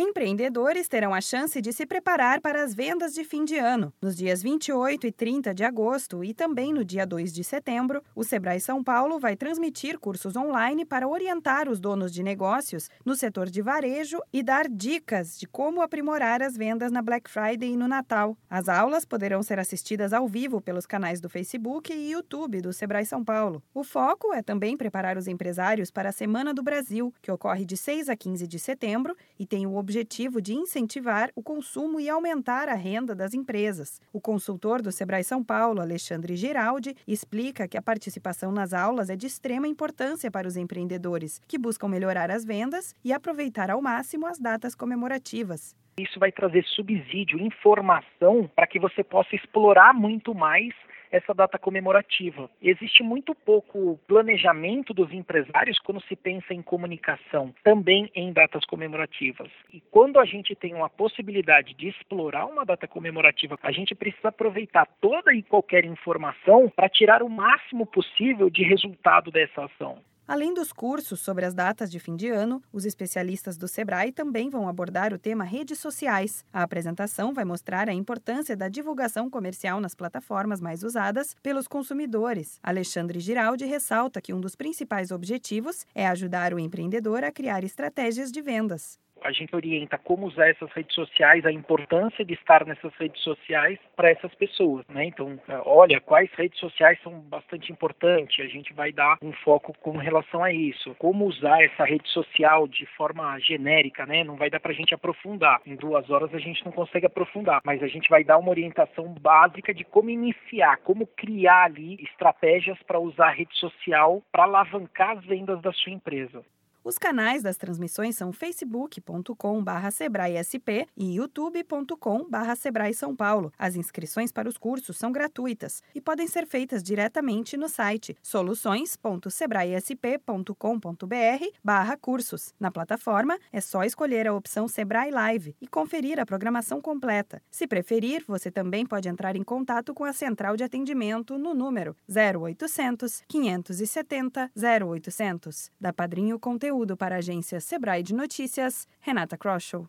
Empreendedores terão a chance de se preparar para as vendas de fim de ano. Nos dias 28 e 30 de agosto e também no dia 2 de setembro, o Sebrae São Paulo vai transmitir cursos online para orientar os donos de negócios no setor de varejo e dar dicas de como aprimorar as vendas na Black Friday e no Natal. As aulas poderão ser assistidas ao vivo pelos canais do Facebook e YouTube do Sebrae São Paulo. O foco é também preparar os empresários para a Semana do Brasil, que ocorre de 6 a 15 de setembro e tem o objetivo de incentivar o consumo e aumentar a renda das empresas. O consultor do Sebrae São Paulo, Alexandre Giraldi, explica que a participação nas aulas é de extrema importância para os empreendedores, que buscam melhorar as vendas e aproveitar ao máximo as datas comemorativas. Isso vai trazer subsídio, informação para que você possa explorar muito mais essa data comemorativa. Existe muito pouco planejamento dos empresários quando se pensa em comunicação, também em datas comemorativas. E quando a gente tem uma possibilidade de explorar uma data comemorativa, a gente precisa aproveitar toda e qualquer informação para tirar o máximo possível de resultado dessa ação. Além dos cursos sobre as datas de fim de ano, os especialistas do Sebrae também vão abordar o tema redes sociais. A apresentação vai mostrar a importância da divulgação comercial nas plataformas mais usadas pelos consumidores. Alexandre Giraldi ressalta que um dos principais objetivos é ajudar o empreendedor a criar estratégias de vendas a gente orienta como usar essas redes sociais, a importância de estar nessas redes sociais para essas pessoas, né? Então, é, olha, quais redes sociais são bastante importantes, a gente vai dar um foco com relação a isso. Como usar essa rede social de forma genérica, né? Não vai dar para a gente aprofundar. Em duas horas a gente não consegue aprofundar, mas a gente vai dar uma orientação básica de como iniciar, como criar ali estratégias para usar a rede social para alavancar as vendas da sua empresa. Os canais das transmissões são facebook.com.br sebraesp e youtube.com.br sebrae São Paulo. As inscrições para os cursos são gratuitas e podem ser feitas diretamente no site soluções.sebraesp.com.br barra cursos. Na plataforma, é só escolher a opção Sebrae Live e conferir a programação completa. Se preferir, você também pode entrar em contato com a central de atendimento no número 0800 570 0800. Da Padrinho Conteúdo Conteúdo para a agência Sebrae de Notícias, Renata Kroschel.